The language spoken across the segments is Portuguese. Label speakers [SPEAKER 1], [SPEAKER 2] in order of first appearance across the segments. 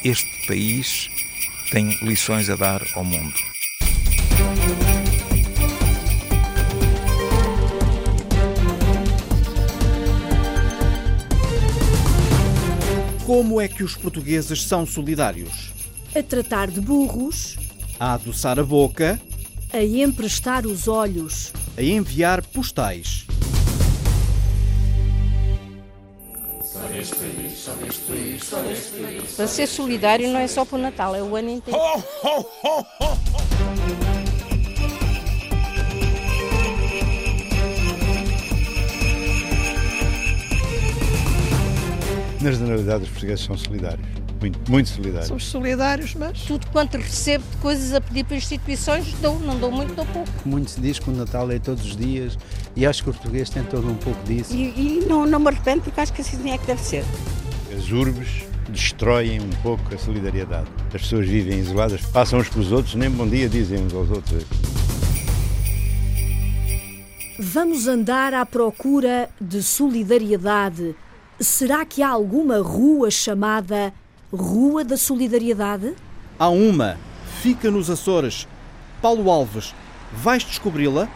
[SPEAKER 1] Este país tem lições a dar ao mundo.
[SPEAKER 2] Como é que os portugueses são solidários?
[SPEAKER 3] A tratar de burros,
[SPEAKER 2] A adoçar a boca,
[SPEAKER 3] a emprestar os olhos,
[SPEAKER 2] a enviar postais.
[SPEAKER 4] Para ser solidário não é só para o Natal, é o ano inteiro.
[SPEAKER 5] Na generalidade, os portugueses são solidários. Muito, muito solidários.
[SPEAKER 6] Somos solidários, mas
[SPEAKER 4] Tudo quanto recebo de coisas a pedir para instituições, dou, não dou muito, dou pouco.
[SPEAKER 7] Muito se diz que o Natal é todos os dias e acho que o português tem todo um pouco disso.
[SPEAKER 8] E, e não, não me arrependo porque acho que assim é que deve ser.
[SPEAKER 5] As urbes destroem um pouco a solidariedade. As pessoas vivem isoladas, passam uns pelos outros, nem bom dia dizem uns aos outros.
[SPEAKER 3] Vamos andar à procura de solidariedade. Será que há alguma rua chamada Rua da Solidariedade?
[SPEAKER 2] Há uma, fica nos Açores. Paulo Alves, vais descobri-la?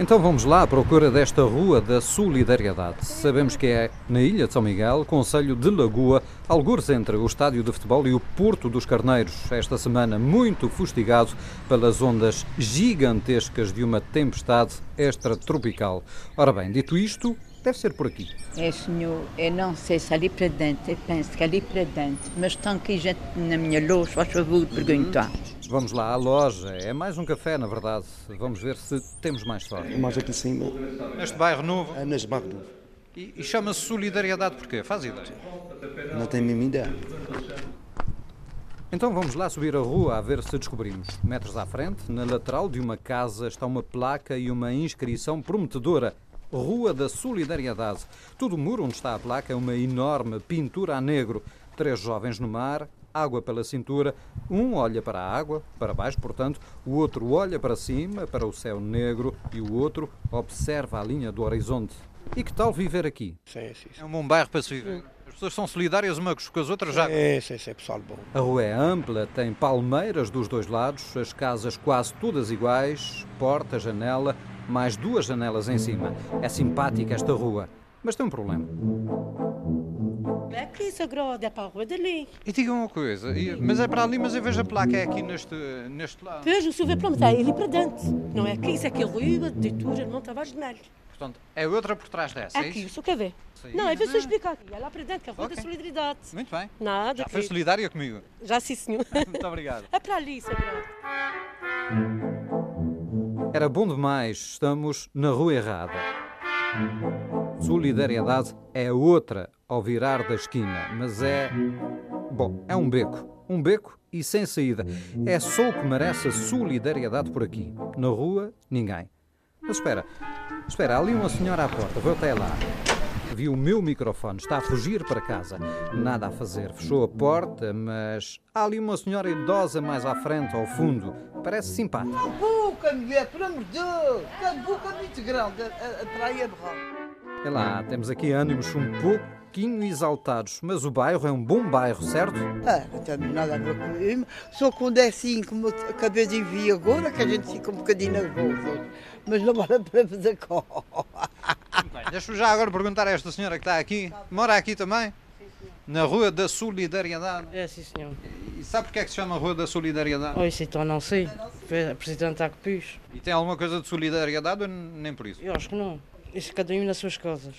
[SPEAKER 9] Então vamos lá à procura desta Rua da Solidariedade. Sabemos que é na Ilha de São Miguel, Conselho de Lagoa, algures entre o estádio de futebol e o Porto dos Carneiros. Esta semana muito fustigado pelas ondas gigantescas de uma tempestade extratropical. Ora bem, dito isto, deve ser por aqui.
[SPEAKER 8] É, senhor, eu não sei se ali para dentro, eu penso que ali para dentro, mas estão aqui gente na minha luz, faz favor de perguntar.
[SPEAKER 9] Vamos lá à loja. É mais um café, na verdade. Vamos ver se temos mais sorte.
[SPEAKER 10] Mais aqui em cima,
[SPEAKER 9] Neste bairro novo.
[SPEAKER 10] é nas Magno.
[SPEAKER 9] E, e chama-se Solidariedade porquê? Faz ideia.
[SPEAKER 10] Não tem mesmo ideia.
[SPEAKER 9] Então vamos lá subir a rua a ver se descobrimos. Metros à frente, na lateral de uma casa, está uma placa e uma inscrição prometedora. Rua da Solidariedade. Todo o muro onde está a placa é uma enorme pintura a negro. Três jovens no mar, água pela cintura. Um olha para a água, para baixo, portanto. O outro olha para cima, para o céu negro. E o outro observa a linha do horizonte. E que tal viver aqui?
[SPEAKER 10] Sim, sim.
[SPEAKER 9] É um bom bairro para se viver. As pessoas são solidárias umas com as outras já.
[SPEAKER 10] É, sim, sim, pessoal bom.
[SPEAKER 9] A rua é ampla, tem palmeiras dos dois lados, as casas quase todas iguais, porta, janela, mais duas janelas em cima. É simpática esta rua, mas tem um problema.
[SPEAKER 11] É que isso agrada, é para a rua dali.
[SPEAKER 9] E diga uma coisa, mas é para ali, mas eu vejo a placa é aqui neste, neste lado.
[SPEAKER 11] Veja, o senhor vê para onde está, ali para dentro. Não é aqui, isso é aqui a rua, de Itura, não estava de nada.
[SPEAKER 9] Portanto, é outra por trás dessa, é
[SPEAKER 11] Aqui, o
[SPEAKER 9] isso?
[SPEAKER 11] senhor quer ver?
[SPEAKER 9] Sim.
[SPEAKER 11] Não, é ver se eu explicar aqui. É lá para dentro, que é a rua
[SPEAKER 9] Ok.
[SPEAKER 11] da solidariedade.
[SPEAKER 9] Muito bem.
[SPEAKER 11] Nada,
[SPEAKER 9] Já foi solidária comigo.
[SPEAKER 11] Já sim, senhor.
[SPEAKER 9] Muito obrigado.
[SPEAKER 11] É para ali, senhor.
[SPEAKER 9] Era bom demais, estamos na rua errada. Solidariedade é outra ao virar da esquina, mas é. Bom, é um beco. Um beco e sem saída. É só o que merece a solidariedade por aqui. Na rua, ninguém. Mas espera, espera, há ali uma senhora à porta, vou até lá. Viu o meu microfone, está a fugir para casa. Nada a fazer, fechou a porta, mas há ali uma senhora idosa mais à frente, ao fundo. Parece simpática.
[SPEAKER 6] boca, mulher, pelo amor de Deus! Boca muito grande, a, a, a praia de ralo.
[SPEAKER 9] É lá, temos aqui ânimos um pouquinho exaltados, mas o bairro é um bom bairro, certo?
[SPEAKER 6] Ah, não tem nada a ver com isso. Só quando é assim, como eu acabei de vir agora, que a gente fica um bocadinho nervoso. Mas não vale a pena fazer cor.
[SPEAKER 9] Bem, deixa-me já agora perguntar a esta senhora que está aqui. Mora aqui também? Na Rua da Solidariedade.
[SPEAKER 11] É, sim, senhor.
[SPEAKER 9] E sabe porque é que se chama Rua da Solidariedade?
[SPEAKER 11] Oi, sim, então não sei. Presidente está com pis.
[SPEAKER 9] E tem alguma coisa de solidariedade ou nem por isso?
[SPEAKER 11] Eu acho que não. Isso cada um nas suas casas.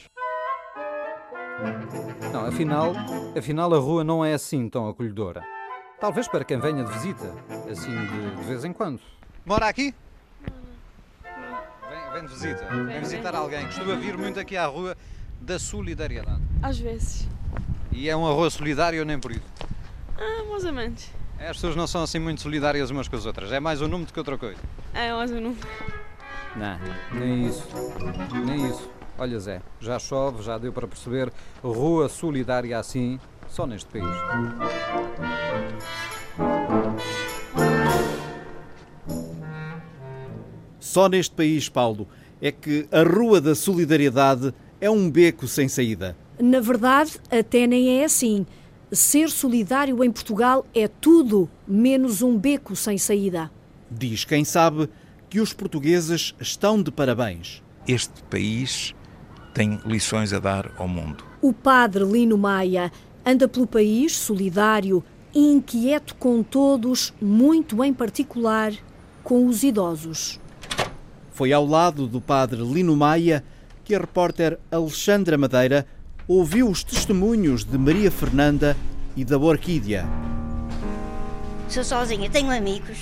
[SPEAKER 9] Não, afinal, afinal a rua não é assim tão acolhedora. Talvez para quem venha de visita, assim de, de vez em quando. Mora aqui? Vem, vem de visita, vem visitar alguém. Costuma vir muito aqui à Rua da Solidariedade.
[SPEAKER 12] Às vezes.
[SPEAKER 9] E é uma rua solidária ou nem por isso?
[SPEAKER 12] Ah, mais ou menos.
[SPEAKER 9] É, As pessoas não são assim muito solidárias umas com as outras. É mais o número do que outra coisa.
[SPEAKER 12] É mais ou menos.
[SPEAKER 9] Não, nem isso. Nem isso. Olha Zé, já chove, já deu para perceber. Rua solidária assim, só neste país.
[SPEAKER 2] Só neste país, Paulo, é que a Rua da Solidariedade é um beco sem saída.
[SPEAKER 3] Na verdade, até nem é assim. Ser solidário em Portugal é tudo menos um beco sem saída.
[SPEAKER 2] Diz quem sabe que os portugueses estão de parabéns.
[SPEAKER 1] Este país tem lições a dar ao mundo.
[SPEAKER 3] O padre Lino Maia anda pelo país solidário e inquieto com todos, muito em particular com os idosos.
[SPEAKER 2] Foi ao lado do padre Lino Maia que a repórter Alexandra Madeira ouviu os testemunhos de Maria Fernanda e da Orquídea.
[SPEAKER 13] Sou sozinha, tenho amigos.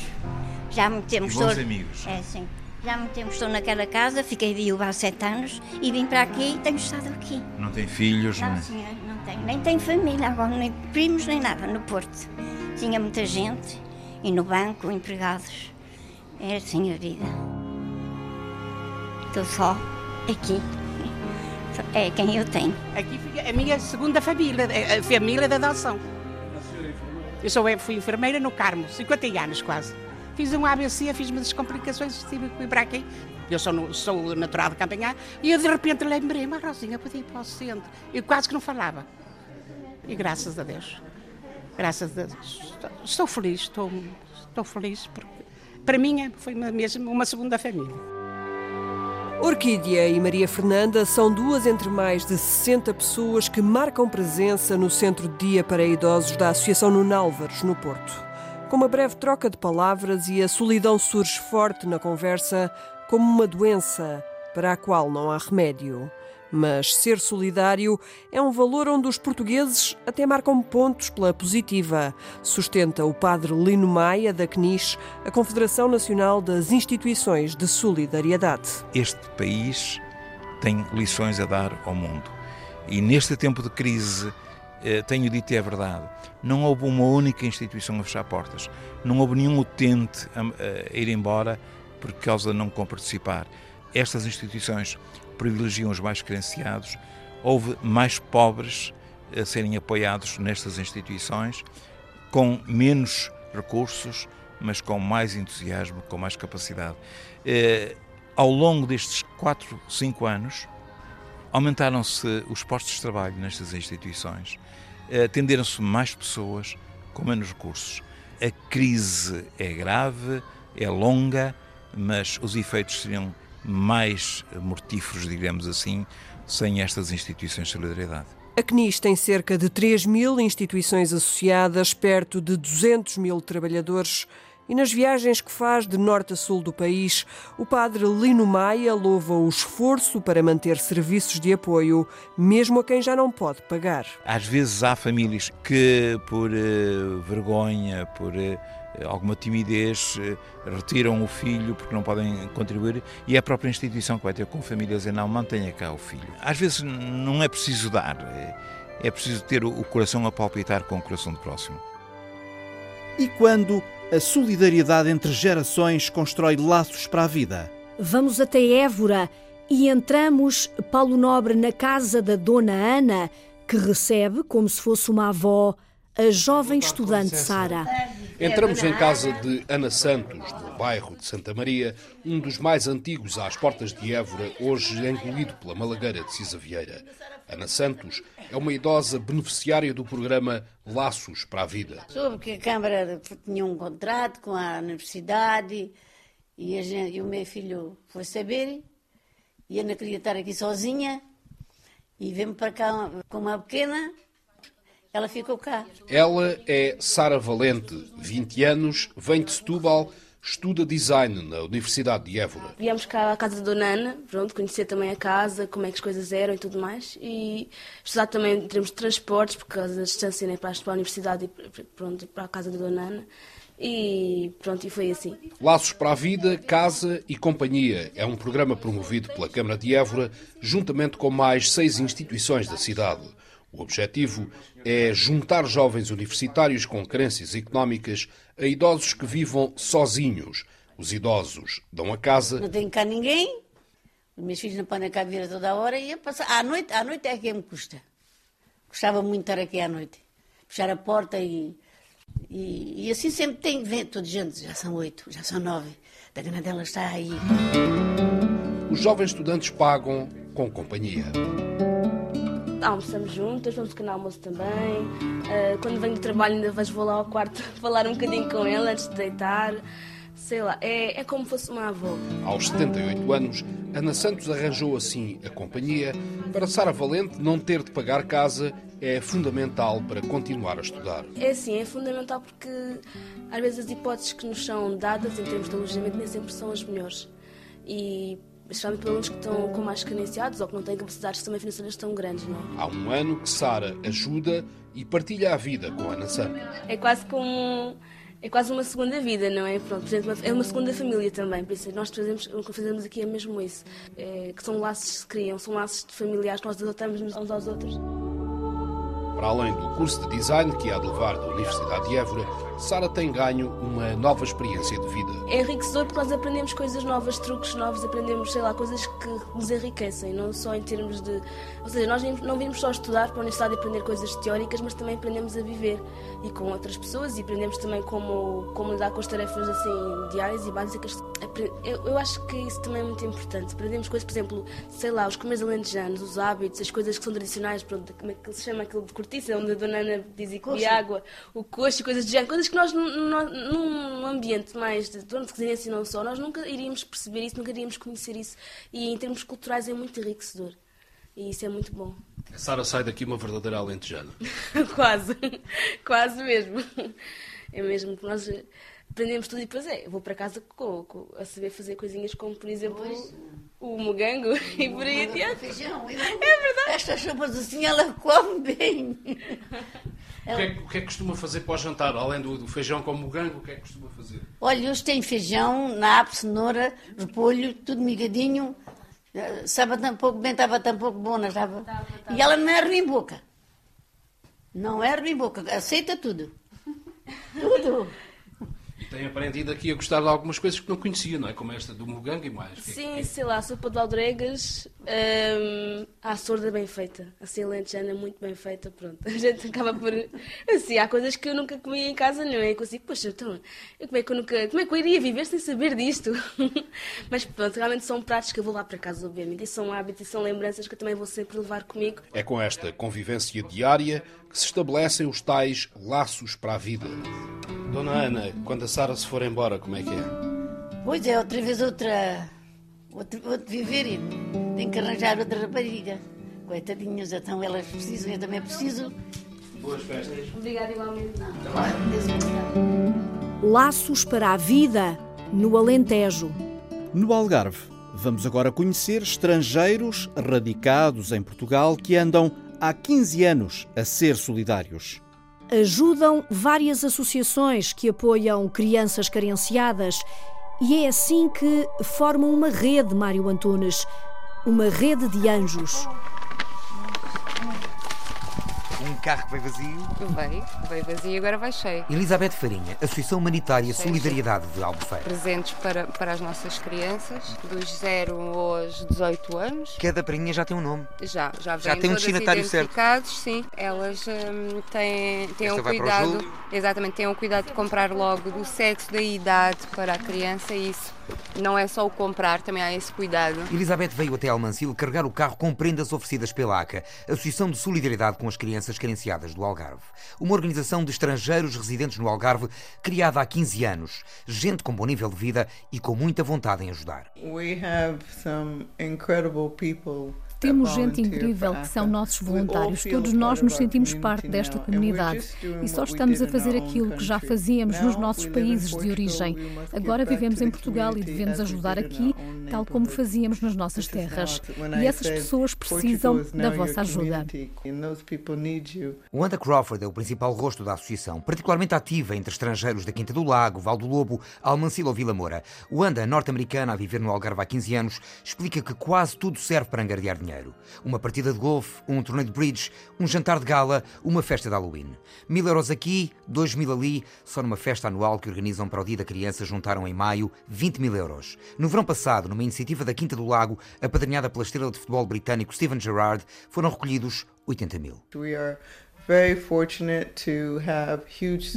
[SPEAKER 13] Já há muito tempo
[SPEAKER 1] E bons
[SPEAKER 13] estou.
[SPEAKER 1] amigos.
[SPEAKER 13] É, sim. Já há muito tempo estou naquela casa, fiquei viúva há sete anos e vim para aqui e tenho estado aqui.
[SPEAKER 1] Não tem filhos,
[SPEAKER 13] Não,
[SPEAKER 1] nem-
[SPEAKER 13] senhor, não tenho. Nem tenho família agora, nem primos, nem nada, no Porto. Tinha muita gente e no banco, empregados. É assim a vida. Estou só aqui. É quem eu tenho.
[SPEAKER 14] Aqui fica a minha segunda família, a a família da adoção. Eu sou, fui enfermeira no Carmo, 50 anos quase. Fiz um ABC, fiz umas complicações, ir para aqui. Eu sou, sou natural de Campanhar e eu de repente lembrei-me, ah, Rosinha, podia ir para o centro. Eu quase que não falava. E graças a Deus, graças a Deus, estou, feliz, estou, estou feliz porque para mim foi uma- mesmo uma segunda família.
[SPEAKER 15] Orquídea e Maria Fernanda são duas entre mais de 60 pessoas que marcam presença no Centro de Dia para Idosos da Associação Nunálvares, no Porto. Com uma breve troca de palavras e a solidão surge forte na conversa como uma doença para a qual não há remédio. Mas ser solidário é um valor onde os portugueses até marcam pontos pela positiva, sustenta o padre Lino Maia, da CNIS, a Confederação Nacional das Instituições de Solidariedade.
[SPEAKER 1] Este país tem lições a dar ao mundo. E neste tempo de crise, tenho dito e é verdade, não houve uma única instituição a fechar portas. Não houve nenhum utente a, a ir embora por causa de não participar. Estas instituições privilegiam os mais carenciados. Houve mais pobres a serem apoiados nestas instituições, com menos recursos, mas com mais entusiasmo, com mais capacidade. Eh, ao longo destes 4, 5 anos, aumentaram-se os postos de trabalho nestas instituições, eh, atenderam-se mais pessoas com menos recursos. A crise é grave, é longa, mas os efeitos seriam mais mortíferos, digamos assim, sem estas instituições de solidariedade.
[SPEAKER 15] A CNIS tem cerca de 3 mil instituições associadas, perto de 200 mil trabalhadores. E nas viagens que faz de norte a sul do país, o padre Lino Maia louva o esforço para manter serviços de apoio, mesmo a quem já não pode pagar.
[SPEAKER 1] Às vezes há famílias que, por eh, vergonha, por eh, alguma timidez, eh, retiram o filho porque não podem contribuir e é a própria instituição que vai ter com família dizer não, mantenha cá o filho. Às vezes não é preciso dar, é, é preciso ter o, o coração a palpitar com o coração do próximo.
[SPEAKER 2] E quando a solidariedade entre gerações constrói laços para a vida?
[SPEAKER 3] Vamos até Évora e entramos, Paulo Nobre, na casa da Dona Ana, que recebe, como se fosse uma avó, a jovem estudante Sara.
[SPEAKER 16] Entramos em casa de Ana Santos, no bairro de Santa Maria, um dos mais antigos às portas de Évora, hoje engolido pela malagueira de Cisa Vieira. Ana Santos é uma idosa beneficiária do programa Laços para a Vida.
[SPEAKER 17] Soube que a Câmara tinha um contrato com a universidade e, gente- e o meu filho foi saber e Ana queria estar aqui sozinha e veio para cá com uma pequena, ela ficou cá.
[SPEAKER 16] Ela é Sara Valente, 20 anos, vem de Setúbal, estuda design na Universidade de Évora.
[SPEAKER 18] Viemos cá à casa da Dona Ana, pronto, conhecer também a casa, como é que as coisas eram e tudo mais. E estudar também em termos de transportes, por causa da distância né, para, a- universidade e pronto, para a casa da Dona Ana. E pronto, e foi assim.
[SPEAKER 16] Laços para a Vida, Casa e Companhia é um programa promovido pela Câmara de Évora, juntamente com mais seis instituições da cidade. O objetivo é juntar jovens universitários com carências económicas a idosos que vivam sozinhos. Os idosos dão a casa
[SPEAKER 17] Não tenho cá ninguém, os meus filhos não podem cá vir a toda hora e eu passo, à noite, à noite é que me custa. Gostava muito de estar aqui à noite, fechar a porta e, e, e assim sempre tem, vem toda gente, já são oito, já são nove, da grana dela está aí.
[SPEAKER 16] Os jovens estudantes pagam com companhia.
[SPEAKER 18] Pronto, almoçamos juntas, vamos pequeno almoço também. Uh, quando venho do trabalho ainda vejo, vou lá ao quarto falar um bocadinho com ela antes de deitar. Sei lá, é, é como fosse uma avó.
[SPEAKER 16] Aos 78 anos, Ana Santos arranjou assim a companhia. Para Sara Valente, não ter de pagar casa é fundamental para continuar a estudar.
[SPEAKER 18] É sim, é fundamental porque às vezes as hipóteses que nos são dadas em termos de alojamento nem sempre são as melhores. E especialmente para alunos que estão com mais carenciados ou que não têm capacidades também financeiras tão grandes, não é?
[SPEAKER 16] Há um ano que Sara ajuda e partilha a vida com Ana Santos.
[SPEAKER 18] É quase como é quase uma segunda vida, não é? Pronto, é uma segunda família também, por isso nós fazemos, o que fazemos aqui é mesmo isso, é, que são laços que se criam, são laços familiares que nós adotamos uns aos outros.
[SPEAKER 16] Para além do curso de design que há de levar da Universidade de Évora, Sara tem ganho uma nova experiência de vida.
[SPEAKER 18] É enriquecedor porque nós aprendemos coisas novas, truques novos, aprendemos, sei lá, coisas que nos enriquecem, não só em termos de. Ou seja, nós não vimos só estudar para a universidade e aprender coisas teóricas, mas também aprendemos a viver e com outras pessoas e aprendemos também como, como lidar com as tarefas assim diárias e básicas. Eu, eu acho que isso também é muito importante. Aprendemos coisas, por exemplo, sei lá, os comeres alentejanos, os hábitos, as coisas que são tradicionais, pronto, como é que se chama aquilo de cortiça, onde a dona Ana dizia que água, o coxo, coisas de género, coisas que nós, num ambiente mais de dono de residência e não só, nós nunca iríamos perceber isso, nunca iríamos conhecer isso. E em termos culturais é muito enriquecedor. E isso é muito bom.
[SPEAKER 16] A Sara sai daqui uma verdadeira alentejana.
[SPEAKER 18] quase, quase mesmo. É mesmo que nós aprendemos tudo e depois é, vou para casa com, com, a saber fazer coisinhas como, por exemplo, pois. o mogango e por aí adiante.
[SPEAKER 17] Feijão.
[SPEAKER 18] É verdade.
[SPEAKER 17] Estas sopas assim ela come bem.
[SPEAKER 16] O que, é, o que, é, que costuma fazer para o jantar? Além do, do, feijão com mogango, o que é que costuma fazer?
[SPEAKER 17] Olha, hoje tem feijão, nabo, cenoura, repolho, tudo migadinho. Estava tão pouco bem, estava tão pouco bom, não estava? Tava, tava. E ela não é ruim boca. Não é ruim boca, aceita tudo. tudo.
[SPEAKER 16] Tem aprendido aqui a gostar de algumas coisas que não conhecia, não é? Como esta do mogango e mais.
[SPEAKER 18] Sim, que... sei lá, a sopa de aldregas, hum, a sorda bem feita. Assim, a lentejana muito bem feita, pronto. A gente acaba por... Assim, há coisas que eu nunca comia em casa, não é? Eu consigo, poxa, então, como é que eu nunca... Como é que eu iria viver sem saber disto? Mas pronto, realmente são pratos que eu vou lá para casa, obviamente. E são hábitos e são lembranças que eu também vou sempre levar comigo.
[SPEAKER 16] É com esta convivência diária que se estabelecem os tais laços para a vida. Dona Ana, quando a Sara se for embora, como é que é?
[SPEAKER 17] Pois é, outra vez outra. outro, outro viver e tem que arranjar outra rapariga. Coitadinhas, então elas precisam, eu também preciso.
[SPEAKER 16] Boas festas.
[SPEAKER 18] Obrigada igualmente.
[SPEAKER 3] Laços para a vida no Alentejo.
[SPEAKER 2] No Algarve, vamos agora conhecer estrangeiros radicados em Portugal que andam há 15 anos a ser solidários
[SPEAKER 3] ajudam várias associações que apoiam crianças carenciadas e é assim que formam uma rede, Mário Antunes, uma rede de anjos
[SPEAKER 19] carro que veio vazio.
[SPEAKER 20] Veio, veio vazio e agora vai cheio.
[SPEAKER 19] Elizabeth Farinha, Associação Humanitária Solidariedade de Albufeira.
[SPEAKER 20] Presentes para, para as nossas crianças, dos 0 aos 18 anos.
[SPEAKER 19] Cada prainha já tem um nome.
[SPEAKER 20] Já, já
[SPEAKER 19] Já tem um destinatário certo.
[SPEAKER 20] sim. Elas hum, têm, têm um cuidado. Exatamente, têm um cuidado de comprar logo do sexo, da idade para a criança e isso não é só o comprar, também há esse cuidado.
[SPEAKER 19] Elizabeth veio até Almancil carregar o carro com prendas oferecidas pela ACA, Associação de Solidariedade com as Crianças Carenciadas do Algarve. Uma organização de estrangeiros residentes no Algarve, criada há 15 anos. Gente com bom nível de vida e com muita vontade em ajudar.
[SPEAKER 21] We have some incredible people
[SPEAKER 22] temos gente incrível que são nossos voluntários. Todos nós nos sentimos parte desta comunidade e só estamos a fazer aquilo que já fazíamos nos nossos países de origem. Agora vivemos em Portugal e devemos ajudar aqui, tal como fazíamos nas nossas terras. E essas pessoas precisam da vossa ajuda.
[SPEAKER 19] Wanda Crawford é o principal rosto da associação, particularmente ativa entre estrangeiros da Quinta do Lago, Val do Lobo, Almancil ou Vila Moura. Wanda, norte-americana a viver no Algarve há 15 anos, explica que quase tudo serve para angariar dinheiro dinheiro. Uma partida de golfe, um torneio de bridge, um jantar de gala, uma festa de Halloween. Mil euros aqui, dois mil ali, só numa festa anual que organizam para o Dia da Criança juntaram em maio 20 mil euros. No verão passado, numa iniciativa da Quinta do Lago, apadrinhada pela estrela de futebol britânico Steven Gerrard, foram recolhidos 80 mil.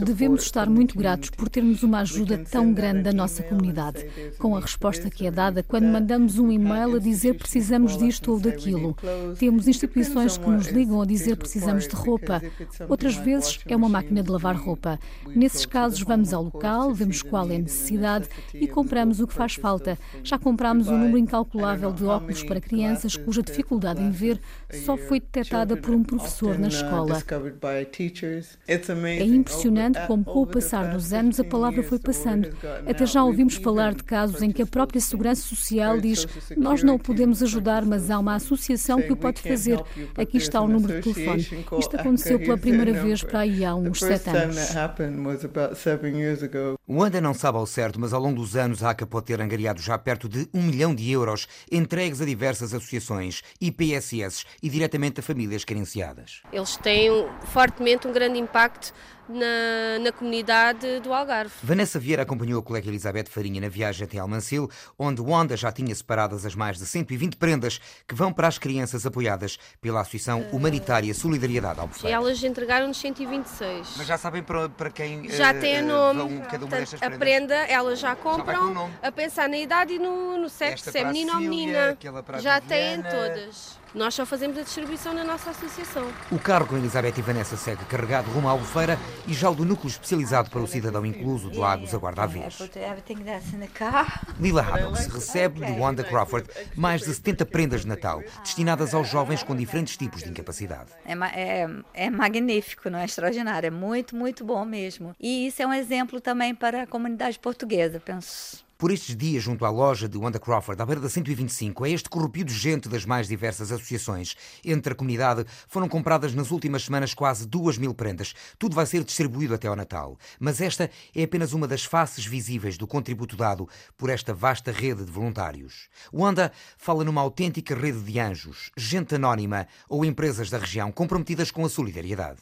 [SPEAKER 22] Devemos estar muito gratos por termos uma ajuda tão grande da nossa comunidade, com a resposta que é dada quando mandamos um e-mail a dizer precisamos disto ou daquilo. Temos instituições que nos ligam a dizer precisamos de roupa. Outras vezes é uma máquina de lavar roupa. Nesses casos, vamos ao local, vemos qual é a necessidade e compramos o que faz falta. Já compramos um número incalculável de óculos para crianças cuja dificuldade em ver só foi detectada por um professor na escola. É impressionante como, com o passar dos anos, a palavra foi passando. Até já ouvimos falar de casos em que a própria Segurança Social diz: Nós não o podemos ajudar, mas há uma associação que o pode fazer. Aqui está o número de telefone. Isto aconteceu pela primeira vez para aí há uns sete anos.
[SPEAKER 19] O Anda não sabe ao certo, mas ao longo dos anos a ACA pode ter angariado já perto de um milhão de euros entregues a diversas associações, IPSS e diretamente a famílias carenciadas.
[SPEAKER 23] Eles têm fortemente um grande impacto na, na, comunidade do Algarve.
[SPEAKER 19] Vanessa Vieira acompanhou a colega Elizabeth Farinha na viagem até Almancil, onde Wanda já tinha separadas as mais de 120 prendas que vão para as crianças apoiadas pela Associação Humanitária Solidariedade Albufeira.
[SPEAKER 23] E elas entregaram-nos 126.
[SPEAKER 19] Mas já sabem para, para quem
[SPEAKER 23] Já uh, tem nome.
[SPEAKER 19] Vão cada uma destas
[SPEAKER 23] prendas? A prenda, elas já compram já a pensar na idade e no, no sexo, se é menino ou menina. Já têm todas. Nós só fazemos a distribuição na nossa associação.
[SPEAKER 19] O carro com Elizabeth e Vanessa segue carregado rumo à Albufeira e já o do núcleo especializado para o cidadão incluso de Lagos aguarda a vez. Lila Haddocks recebe de Wanda Crawford mais de 70 prendas de Natal destinadas aos jovens com diferentes tipos de incapacidade.
[SPEAKER 24] É, é, é magnífico, não é extraordinário, é muito, muito bom mesmo. E isso é um exemplo também para a comunidade portuguesa, penso
[SPEAKER 19] por estes dias, junto à loja de Wanda Crawford, à beira da 125, é este corrupio de gente das mais diversas associações. Entre a comunidade foram compradas nas últimas semanas quase duas mil prendas. Tudo vai ser distribuído até ao Natal. Mas esta é apenas uma das faces visíveis do contributo dado por esta vasta rede de voluntários. Wanda fala numa autêntica rede de anjos, gente anónima ou empresas da região comprometidas com a solidariedade.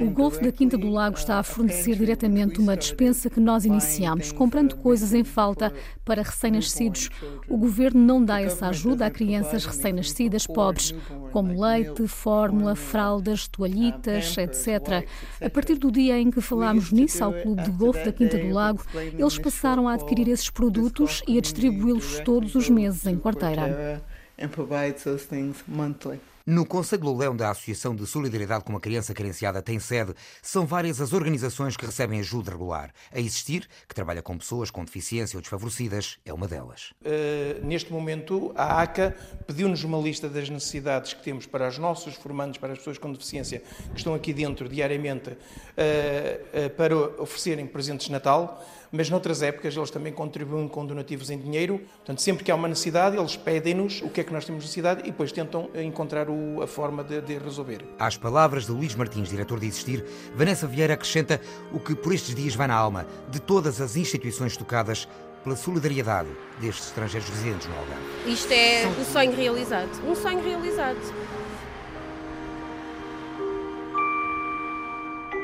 [SPEAKER 22] O Golfo da Quinta do Lago está a fornecer diretamente uma dispensa que nós iniciamos, comprando coisas em falta para recém-nascidos. O governo não dá essa ajuda a crianças recém-nascidas pobres, como leite, fórmula, fraldas, toalhitas, etc. A partir do dia em que falámos nisso ao Clube de Golfo da Quinta do Lago, eles passaram a adquirir esses produtos e a distribuí-los todos os meses em quarteira.
[SPEAKER 19] No Conselho Leão da Associação de Solidariedade com a Criança Carenciada tem sede, são várias as organizações que recebem ajuda regular. A Existir, que trabalha com pessoas com deficiência ou desfavorecidas, é uma delas.
[SPEAKER 25] Uh, neste momento, a ACA pediu-nos uma lista das necessidades que temos para os nossos formandos, para as pessoas com deficiência que estão aqui dentro diariamente, uh, uh, para oferecerem presentes de Natal mas noutras épocas eles também contribuem com donativos em dinheiro. Portanto, sempre que há uma necessidade, eles pedem-nos o que é que nós temos necessidade e depois tentam encontrar o, a forma de, de, resolver.
[SPEAKER 19] Às palavras de Luís Martins, diretor de Existir, Vanessa Vieira acrescenta o que por estes dias vai na alma de todas as instituições tocadas pela solidariedade destes estrangeiros residentes no Algarve.
[SPEAKER 23] Isto é um sonho realizado. Um sonho realizado.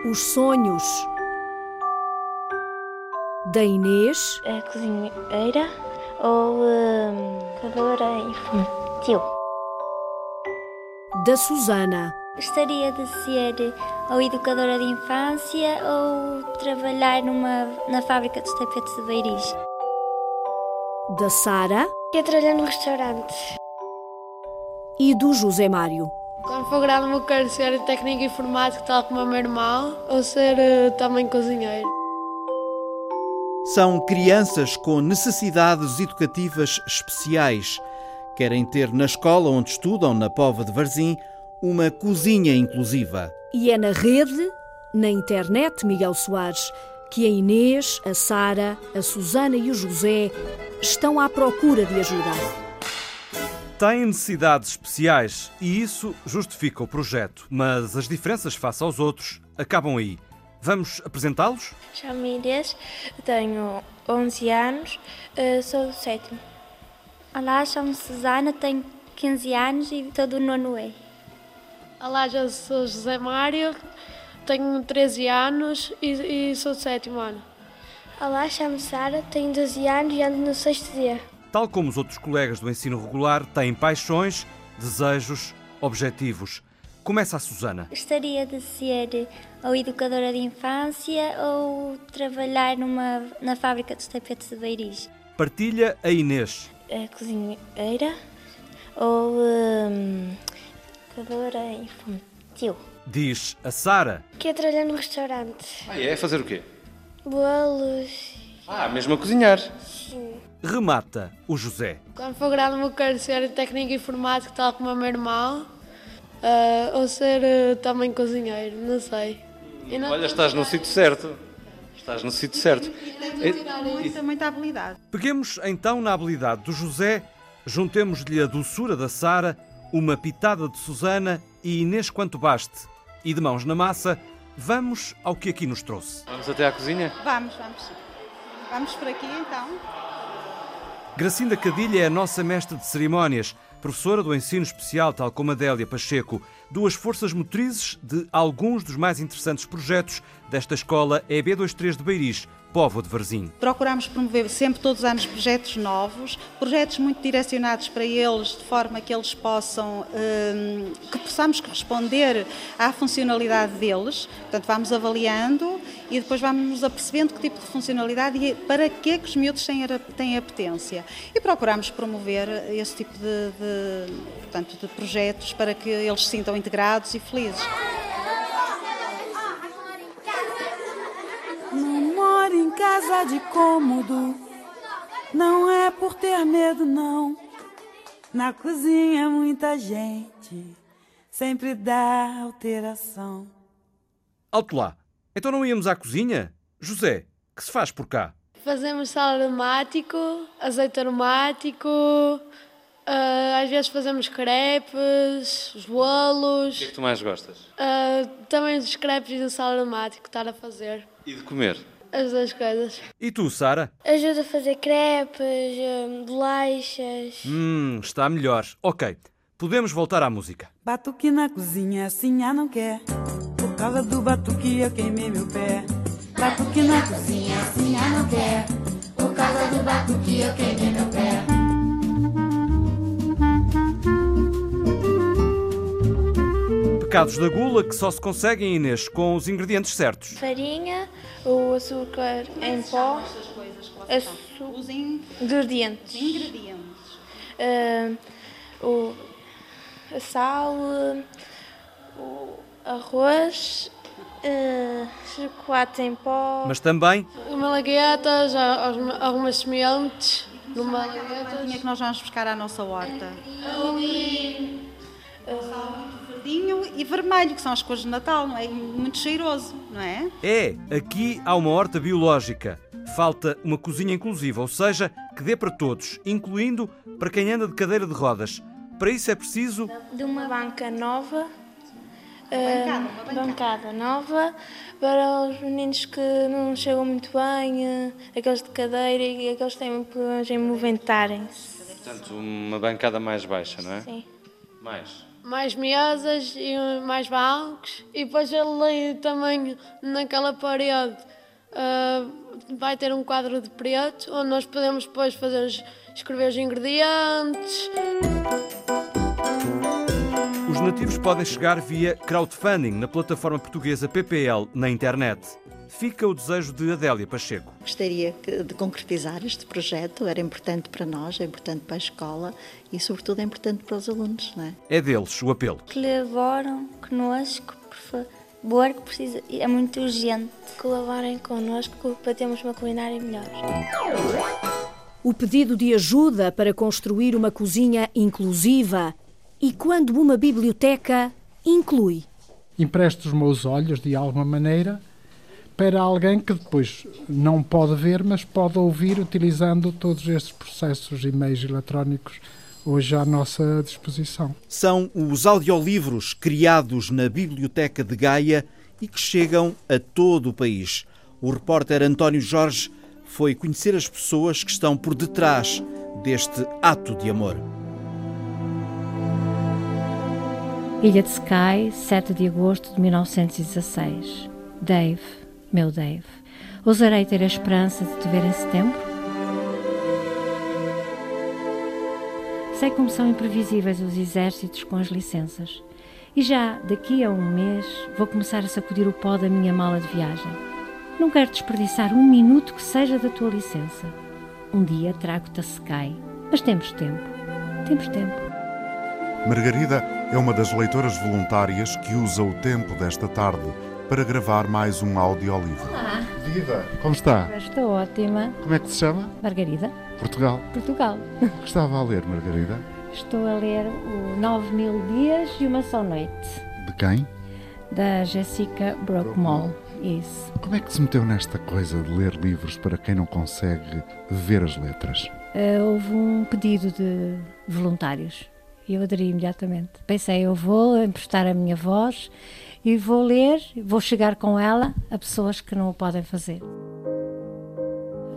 [SPEAKER 3] Os sonhos da Inês.
[SPEAKER 26] A cozinheira ou educadora hum, infantil.
[SPEAKER 3] Da Susana.
[SPEAKER 26] Gostaria de ser ou educadora de infância ou trabalhar numa, na fábrica dos tapetes de Beiris.
[SPEAKER 3] Da Sara.
[SPEAKER 26] Quero trabalhar num restaurante.
[SPEAKER 3] E do José Mário.
[SPEAKER 27] Quando for grande vou querer ser técnico informático tal como o meu irmão ou ser uh, também cozinheiro.
[SPEAKER 2] São crianças com necessidades educativas especiais. Querem ter na escola onde estudam, na Pova de Varzim, uma cozinha inclusiva.
[SPEAKER 3] E é na rede, na internet, Miguel Soares, que a Inês, a Sara, a Susana e o José estão à procura de ajuda.
[SPEAKER 28] Têm necessidades especiais e isso justifica o projeto, mas as diferenças face aos outros acabam aí. Vamos apresentá-los?
[SPEAKER 26] Chamo-me Inês, tenho 11 anos, eh, sou do sétimo. Olá, chamo-me Susana, tenho 15 anos e estou do nono E.
[SPEAKER 27] Olá, já sou José Mário, tenho 13 anos e, e sou do sétimo ano.
[SPEAKER 26] Olá, chamo-me Sara, tenho 12 anos e ando no sexto dia.
[SPEAKER 28] Tal como os outros colegas do ensino regular, têm paixões, desejos, objetivos. Começa a Susana.
[SPEAKER 26] Gostaria de ser ou educadora de infância ou trabalhar numa, na fábrica dos tapetes de Beiris.
[SPEAKER 28] Partilha a Inês.
[SPEAKER 26] A cozinheira ou hum, educadora infantil.
[SPEAKER 28] Diz a Sara.
[SPEAKER 27] Quer trabalhar no restaurante.
[SPEAKER 29] Ah, é? Fazer o quê?
[SPEAKER 27] Bolos.
[SPEAKER 29] Ah, mesmo a cozinhar.
[SPEAKER 27] Sim.
[SPEAKER 28] Remata o José.
[SPEAKER 27] Quando for grande, vou querer ser técnico informático, tal como o meu irmão. Uh, ou ser uh, também cozinheiro, não sei.
[SPEAKER 29] Não... Olha, estás no sítio certo. Estás no sítio certo.
[SPEAKER 30] Muita, muita habilidade.
[SPEAKER 28] Peguemos então na habilidade do José, juntemos-lhe a doçura da Sara, uma pitada de Susana e Inês quanto baste. E de mãos na massa, vamos ao que aqui nos trouxe.
[SPEAKER 29] Vamos até à cozinha?
[SPEAKER 30] Vamos, vamos. Vamos por aqui então.
[SPEAKER 28] Gracinda Cadilha é a nossa mestre de cerimónias, professora do ensino especial, tal como Adélia Pacheco, duas forças motrizes de alguns dos mais interessantes projetos desta escola EB23 de Beiris, Povo de Varzim.
[SPEAKER 30] Procuramos promover sempre todos os anos projetos novos, projetos muito direcionados para eles, de forma que eles possam, hum, que possamos responder à funcionalidade deles. Portanto, vamos avaliando e depois vamos nos apercebendo que tipo de funcionalidade e para que é que os miúdos têm têm potência. E procuramos promover esse tipo de, de, portanto, de projetos para que eles se sintam integrados e felizes.
[SPEAKER 31] moro em casa de cômodo. Não é por ter medo, não. Na cozinha muita gente, sempre dá alteração.
[SPEAKER 28] Alto lá. Então não íamos à cozinha? José, que se faz por cá?
[SPEAKER 27] Fazemos sal aromático, azeite aromático, uh, às vezes fazemos crepes, os bolos.
[SPEAKER 29] O que é que tu mais gostas?
[SPEAKER 27] Uh, também os crepes e o sal aromático, estar a fazer.
[SPEAKER 29] E de comer?
[SPEAKER 27] As duas coisas.
[SPEAKER 28] E tu, Sara?
[SPEAKER 27] Ajuda a fazer crepes, hum, bolachas.
[SPEAKER 28] Hum, está melhor. Ok, podemos voltar à música.
[SPEAKER 31] Batuque na cozinha, assim a não quer. Por causa do batuque eu queimei meu pé. Batuque na cozinha, assim a não quer. Por causa do batuque eu queimei meu pé.
[SPEAKER 28] Pecados da gula que só se conseguem, Inês, com os ingredientes certos.
[SPEAKER 27] Farinha, o açúcar em pó, os ingredientes,
[SPEAKER 30] ingredientes.
[SPEAKER 27] Uh, o a sal, o arroz, uh, chocolate em pó.
[SPEAKER 28] Mas também
[SPEAKER 27] malaguetas, algumas sementes. Numa
[SPEAKER 30] que nós vamos buscar à nossa horta. Ali, uh, verdinho e vermelho, que são as cores de Natal, não é? Muito cheiroso, não é?
[SPEAKER 28] É, aqui há uma horta biológica. Falta uma cozinha inclusiva, ou seja, que dê para todos, incluindo para quem anda de cadeira de rodas. Para isso é preciso.
[SPEAKER 27] De uma banca nova.
[SPEAKER 30] Uma bancada, uma
[SPEAKER 27] bancada. bancada nova para os meninos que não chegam muito bem, eh, aqueles de cadeira e aqueles que têm problemas em movimentarem-se.
[SPEAKER 29] Portanto, uma bancada mais baixa, não é?
[SPEAKER 27] Sim.
[SPEAKER 29] Mais?
[SPEAKER 27] Mais mesas e mais bancos e depois ali também naquela parede uh, vai ter um quadro de preto onde nós podemos depois fazer escrever os ingredientes.
[SPEAKER 28] Os nativos podem chegar via crowdfunding na plataforma portuguesa PPL na internet fica o desejo de Adélia Pacheco.
[SPEAKER 32] Gostaria de concretizar este projeto, era importante para nós, é importante para a escola e, sobretudo, é importante para os alunos. Não é?
[SPEAKER 28] é deles o apelo.
[SPEAKER 26] Colaboram connosco, por favor, que precisa, é muito urgente. Colaborem connosco para termos uma culinária melhor.
[SPEAKER 3] O pedido de ajuda para construir uma cozinha inclusiva e quando uma biblioteca inclui.
[SPEAKER 33] Empresto os meus olhos de alguma maneira para alguém que depois não pode ver, mas pode ouvir utilizando todos estes processos e meios eletrónicos hoje à nossa disposição.
[SPEAKER 2] São os audiolivros criados na Biblioteca de Gaia e que chegam a todo o país. O repórter António Jorge foi conhecer as pessoas que estão por detrás deste ato de amor.
[SPEAKER 34] Ilha de Skye, 7 de agosto de 1916. Dave meu Dave, ousarei ter a esperança de te ver em setembro? Sei como são imprevisíveis os exércitos com as licenças E já daqui a um mês vou começar a sacudir o pó da minha mala de viagem. Não quero desperdiçar um minuto que seja da tua licença. Um dia trago-te a Secai, mas temos tempo. Temos tempo.
[SPEAKER 35] Margarida é uma das leitoras voluntárias que usa o tempo desta tarde para gravar mais um audiolivro.
[SPEAKER 34] Olá.
[SPEAKER 35] Viva! Como está?
[SPEAKER 34] Estou ótima.
[SPEAKER 35] Como é que se chama?
[SPEAKER 34] Margarida.
[SPEAKER 35] Portugal.
[SPEAKER 34] Portugal.
[SPEAKER 35] Estava a ler, Margarida?
[SPEAKER 34] Estou a ler o Nove Mil Dias e Uma Só Noite.
[SPEAKER 35] De quem?
[SPEAKER 34] Da Jessica Brockmall. Isso.
[SPEAKER 35] Como é que se meteu nesta coisa de ler livros para quem não consegue ver as letras?
[SPEAKER 34] Uh, houve um pedido de voluntários eu aderi imediatamente. Pensei, eu vou emprestar a minha voz e vou ler, vou chegar com ela a pessoas que não o podem fazer.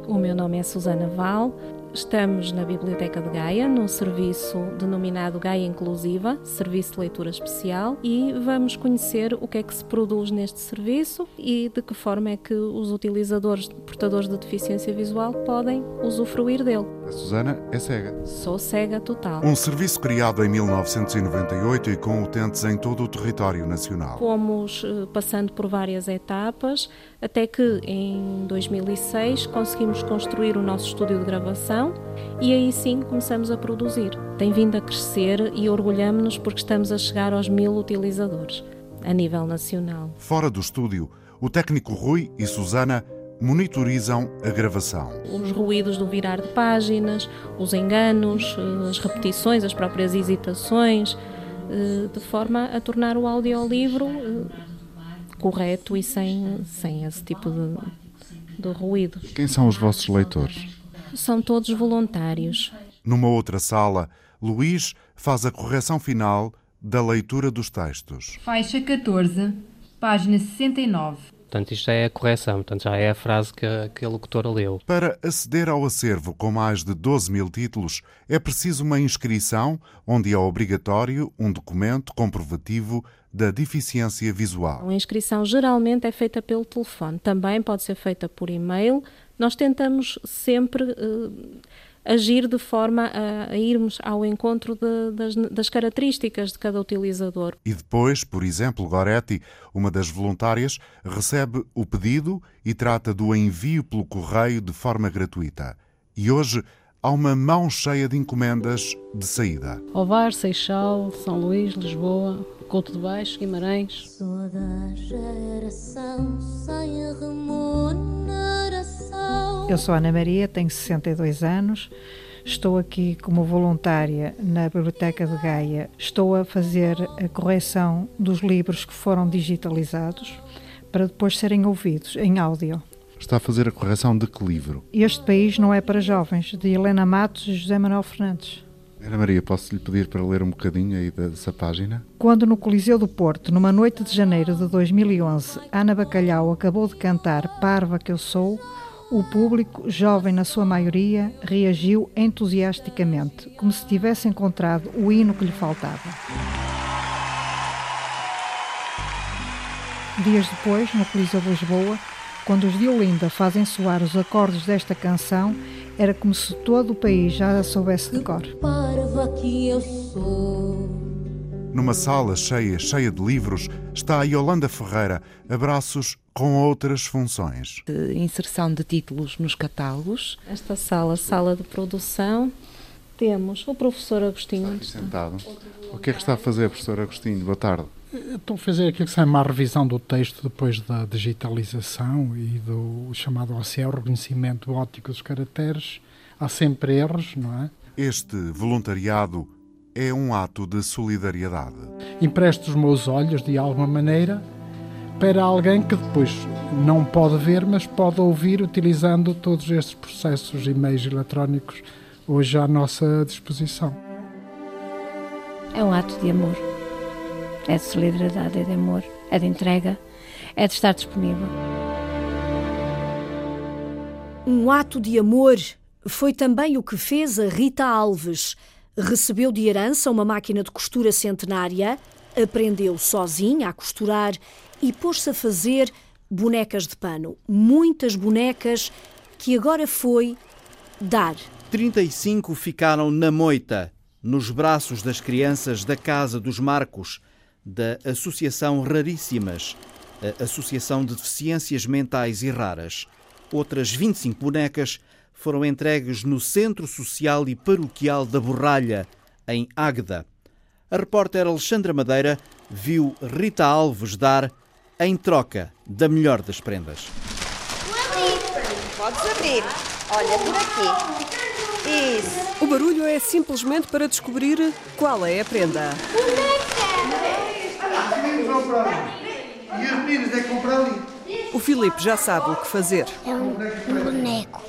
[SPEAKER 34] O meu nome é Susana Val, Estamos na Biblioteca de Gaia, num serviço denominado Gaia Inclusiva, Serviço de Leitura Especial, e vamos conhecer o que é que se produz neste serviço e de que forma é que os utilizadores portadores de deficiência visual podem usufruir dele.
[SPEAKER 35] A Susana é cega.
[SPEAKER 34] Sou cega total.
[SPEAKER 35] Um serviço criado em 1998 e com utentes em todo o território nacional.
[SPEAKER 34] Fomos eh, passando por várias etapas até que em 2006 conseguimos construir o nosso estúdio de gravação e aí sim começamos a produzir. Tem vindo a crescer e orgulhamos-nos porque estamos a chegar aos mil utilizadores a nível nacional.
[SPEAKER 35] Fora do estúdio, o técnico Rui e Susana monitorizam a gravação.
[SPEAKER 34] Os ruídos do virar de páginas, os enganos, as repetições, as próprias hesitações, eh, de forma a tornar o audiolivro eh, correto e sem, sem esse tipo de, de ruído.
[SPEAKER 35] Quem são os vossos leitores?
[SPEAKER 34] São todos voluntários.
[SPEAKER 35] Numa outra sala, Luís faz a correção final da leitura dos textos.
[SPEAKER 36] Faixa 14, página 69.
[SPEAKER 29] Portanto, isto é a correção, portanto, já é a frase que que a locutora leu.
[SPEAKER 35] Para aceder ao acervo com mais de 12 mil títulos, é preciso uma inscrição, onde é obrigatório um documento comprovativo da deficiência visual.
[SPEAKER 34] A inscrição geralmente é feita pelo telefone, também pode ser feita por e-mail. Nós tentamos sempre uh, agir de forma a, a irmos ao encontro de, das, das, características de cada utilizador.
[SPEAKER 35] E depois, por exemplo, Goretti, uma das voluntárias, recebe o pedido e trata do envio pelo correio de forma gratuita. E hoje há uma mão cheia de encomendas de saída.
[SPEAKER 37] Ovar, Seixal, São Luís, Lisboa, Couto de Baixo, Guimarães. Sou da geração sem
[SPEAKER 38] remuneração. Eu sou Ana Maria, tenho 62 anos. Estou aqui como voluntária na Biblioteca de Gaia. Estou a fazer a correção dos livros que foram digitalizados para depois serem ouvidos em áudio.
[SPEAKER 35] Está a fazer a correção de que livro?
[SPEAKER 38] Este País Não É para Jovens, de Helena Matos e José Manuel Fernandes.
[SPEAKER 35] Ana Maria, posso lhe pedir para ler um bocadinho aí dessa página?
[SPEAKER 38] Quando no Coliseu do Porto, numa noite de janeiro de 2011, Ana Bacalhau acabou de cantar Parva que eu sou, o público, jovem na sua maioria, reagiu entusiasticamente, como se tivesse encontrado o hino que lhe faltava. Dias depois, no Coliseu de Lisboa, quando os de Olinda fazem soar os acordes desta canção, era como se todo o país já a soubesse de cor.
[SPEAKER 35] Numa sala cheia, cheia de livros, está a Yolanda Ferreira, abraços com outras funções.
[SPEAKER 39] De inserção de títulos nos catálogos.
[SPEAKER 34] Esta sala, sala de produção, temos o professor Agostinho.
[SPEAKER 35] Sentado. O que é que está a fazer, professor Agostinho? Boa tarde.
[SPEAKER 33] Estou a fazer aquilo que se chama a revisão do texto depois da digitalização e do chamado OCR, reconhecimento óptico dos caracteres. Há sempre erros, não é?
[SPEAKER 35] Este voluntariado é um ato de solidariedade.
[SPEAKER 33] Empresto os meus olhos, de alguma maneira, para alguém que depois não pode ver, mas pode ouvir utilizando todos estes processos e meios eletrónicos hoje à nossa disposição.
[SPEAKER 34] É um ato de amor é de solidariedade, é de amor, é de entrega, é de estar disponível.
[SPEAKER 3] Um ato de amor foi também o que fez a Rita Alves. Recebeu de herança uma máquina de costura centenária, aprendeu sozinha a costurar e pôs-se a fazer bonecas de pano. Muitas bonecas que agora foi dar.
[SPEAKER 2] 35 ficaram na moita, nos braços das crianças da Casa dos Marcos, da Associação Raríssimas, a Associação de Deficiências Mentais e Raras. Outras 25 bonecas foram entregues no Centro Social e Paroquial da Borralha, em Águeda. A repórter Alexandra Madeira viu Rita Alves dar em troca da melhor das prendas.
[SPEAKER 40] Podes abrir. Olha, por aqui. Isso.
[SPEAKER 15] O barulho é simplesmente para descobrir qual é a prenda.
[SPEAKER 40] E os meninos é que compram ali.
[SPEAKER 15] O Filipe já sabe o que fazer.
[SPEAKER 41] É um, boneco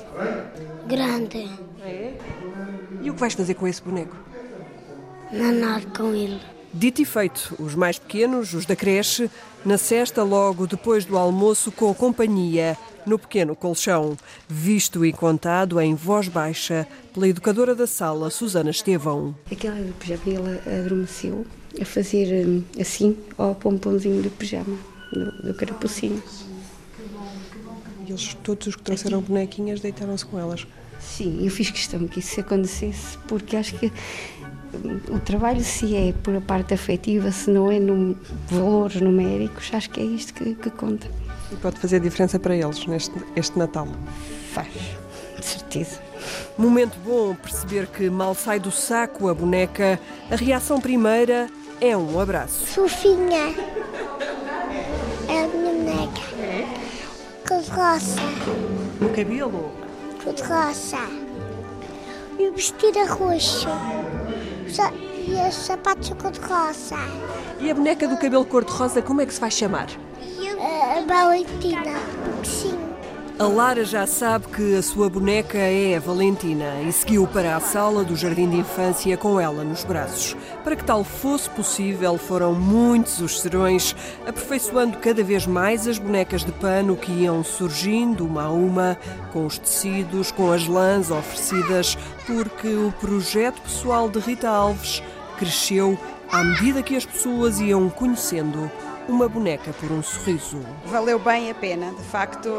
[SPEAKER 41] grande.
[SPEAKER 15] É? E o que vais fazer com esse boneco?
[SPEAKER 41] Nanar com ele.
[SPEAKER 15] Dito e feito, os mais pequenos, os da creche, na cesta logo depois do almoço com companhia, no pequeno colchão, visto e contado em voz baixa pela educadora da sala, Susana Estevão.
[SPEAKER 42] Aquela pijama, ela adormeceu a fazer hum, assim ao pompomzinho do pijama, do, do carapucinho.
[SPEAKER 15] E eles, todos os que trouxeram bonequinhas, deitaram-se com elas?
[SPEAKER 42] Sim, eu fiz questão que isso acontecesse, porque acho que o trabalho, se é por a parte afetiva, se não é no valores numéricos, acho que é isto que, que conta.
[SPEAKER 15] E pode fazer diferença para eles neste este Natal?
[SPEAKER 42] Faz, de certeza.
[SPEAKER 15] Momento bom perceber que mal sai do saco a boneca, a reação primeira é um abraço.
[SPEAKER 41] Fofinha. É a minha boneca. Cor de roça.
[SPEAKER 15] No cabelo?
[SPEAKER 41] Cor de roça. E o vestido roxo. E os sapatos cor de roça.
[SPEAKER 15] E a boneca do cabelo cor-de-rosa, como é que se vai chamar?
[SPEAKER 41] A Valentina, sim.
[SPEAKER 15] A Lara já sabe que a sua boneca é a Valentina e seguiu para a sala do jardim de infância com ela nos braços. Para que tal fosse possível, foram muitos os serões, aperfeiçoando cada vez mais as bonecas de pano que iam surgindo uma a uma, com os tecidos, com as lãs oferecidas, porque o projeto pessoal de Rita Alves cresceu à medida que as pessoas iam conhecendo uma boneca por um sorriso.
[SPEAKER 30] Valeu bem a pena, de facto,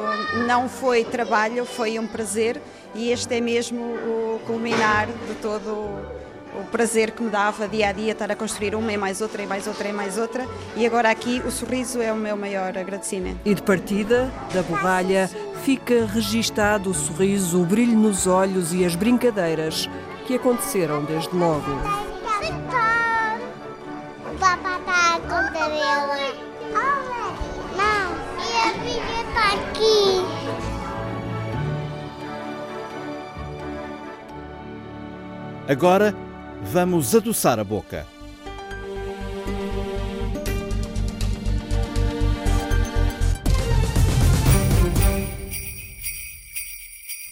[SPEAKER 30] não foi trabalho, foi um prazer e este é mesmo o culminar de todo o prazer que me dava dia a dia estar a construir uma e mais outra e mais outra e mais outra e agora aqui o sorriso é o meu maior agradecimento.
[SPEAKER 15] E de partida, da borralha, fica registado o sorriso, o brilho nos olhos e as brincadeiras que aconteceram desde logo.
[SPEAKER 2] Agora vamos adoçar a boca.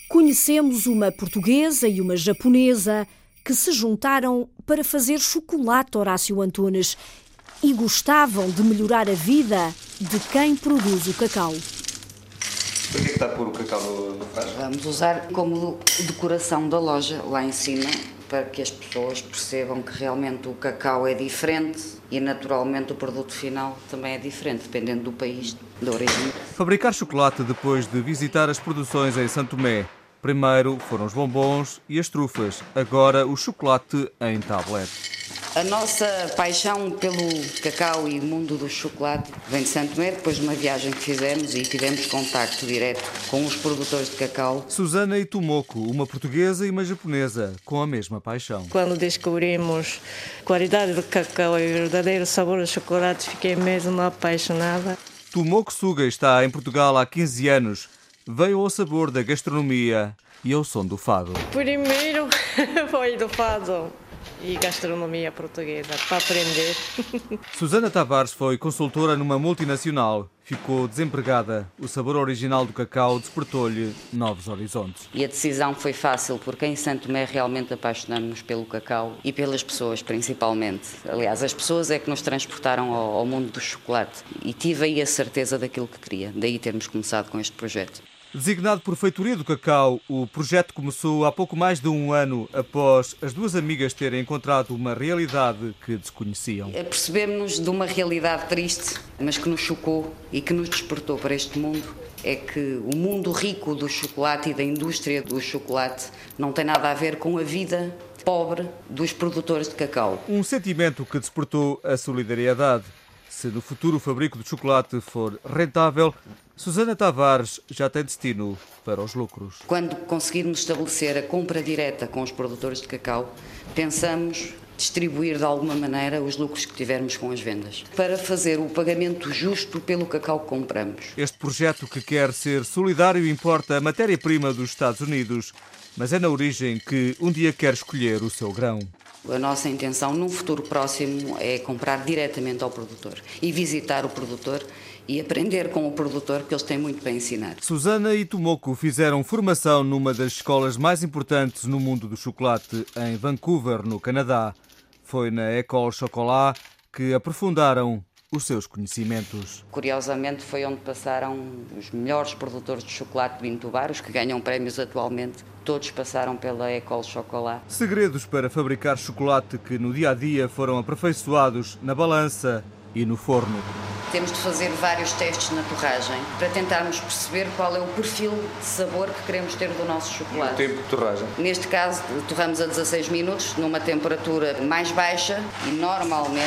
[SPEAKER 3] Conhecemos uma portuguesa e uma japonesa que se juntaram para fazer chocolate Horácio Antunes e gostavam de melhorar a vida de quem produz o cacau.
[SPEAKER 29] Por que está a pôr o cacau no, no frasco?
[SPEAKER 43] Vamos usar como decoração da loja lá em cima para que as pessoas percebam que realmente o cacau é diferente e naturalmente o produto final também é diferente, dependendo do país de origem.
[SPEAKER 28] Fabricar chocolate depois de visitar as produções em Santo Tomé. Primeiro foram os bombons e as trufas, agora o chocolate em tablet.
[SPEAKER 43] A nossa paixão pelo cacau e mundo do chocolate vem de Santo Tomé, depois de uma viagem que fizemos e tivemos contacto direto com os produtores de cacau.
[SPEAKER 28] Susana e Tomoko, uma portuguesa e uma japonesa, com a mesma paixão.
[SPEAKER 44] Quando descobrimos a qualidade do cacau e o verdadeiro sabor do chocolate, fiquei mesmo apaixonada.
[SPEAKER 28] Tomoko Suga está em Portugal há 15 anos. Veio ao sabor da gastronomia e ao som do fado.
[SPEAKER 44] Primeiro foi do fado e gastronomia portuguesa para aprender.
[SPEAKER 28] Susana Tavares foi consultora numa multinacional. Ficou desempregada. O sabor original do cacau despertou-lhe novos horizontes.
[SPEAKER 43] E a decisão foi fácil, porque em Santo Tomé realmente apaixonamos-nos pelo cacau e pelas pessoas, principalmente. Aliás, as pessoas é que nos transportaram ao, ao mundo do chocolate. E tive aí a certeza daquilo que queria. Daí termos começado com este projeto.
[SPEAKER 28] Designado por Feitoria do Cacau, o projeto começou há pouco mais de um ano após as duas amigas terem encontrado uma realidade que desconheciam.
[SPEAKER 43] Percebemos de uma realidade triste, mas que nos chocou e que nos despertou para este mundo. É que o mundo rico do chocolate e da indústria do chocolate não tem nada a ver com a vida pobre dos produtores de cacau.
[SPEAKER 28] Um sentimento que despertou a solidariedade. Se no futuro o fabrico de chocolate for rentável, Susana Tavares já tem destino para os lucros.
[SPEAKER 43] Quando conseguirmos estabelecer a compra direta com os produtores de cacau, pensamos distribuir de alguma maneira os lucros que tivermos com as vendas, para fazer o pagamento justo pelo cacau que compramos.
[SPEAKER 28] Este projeto que quer ser solidário importa a matéria-prima dos Estados Unidos, mas é na origem que um dia quer escolher o seu grão.
[SPEAKER 43] A nossa intenção num futuro próximo é comprar diretamente ao produtor e visitar o produtor e aprender com o produtor, porque eles têm muito para ensinar.
[SPEAKER 28] Susana e Tomoko fizeram formação numa das escolas mais importantes no mundo do chocolate, em Vancouver, no Canadá. Foi na École Chocolat que aprofundaram os seus conhecimentos.
[SPEAKER 43] Curiosamente, foi onde passaram os melhores produtores de chocolate de Vintubar, os que ganham prémios atualmente. Todos passaram pela École Chocolat.
[SPEAKER 28] Segredos para fabricar chocolate que no dia a dia foram aperfeiçoados na balança e no forno.
[SPEAKER 43] Temos de fazer vários testes na torragem para tentarmos perceber qual é o perfil de sabor que queremos ter do nosso chocolate.
[SPEAKER 45] O tempo de torragem?
[SPEAKER 43] Neste caso, torramos a 16 minutos, numa temperatura mais baixa e normalmente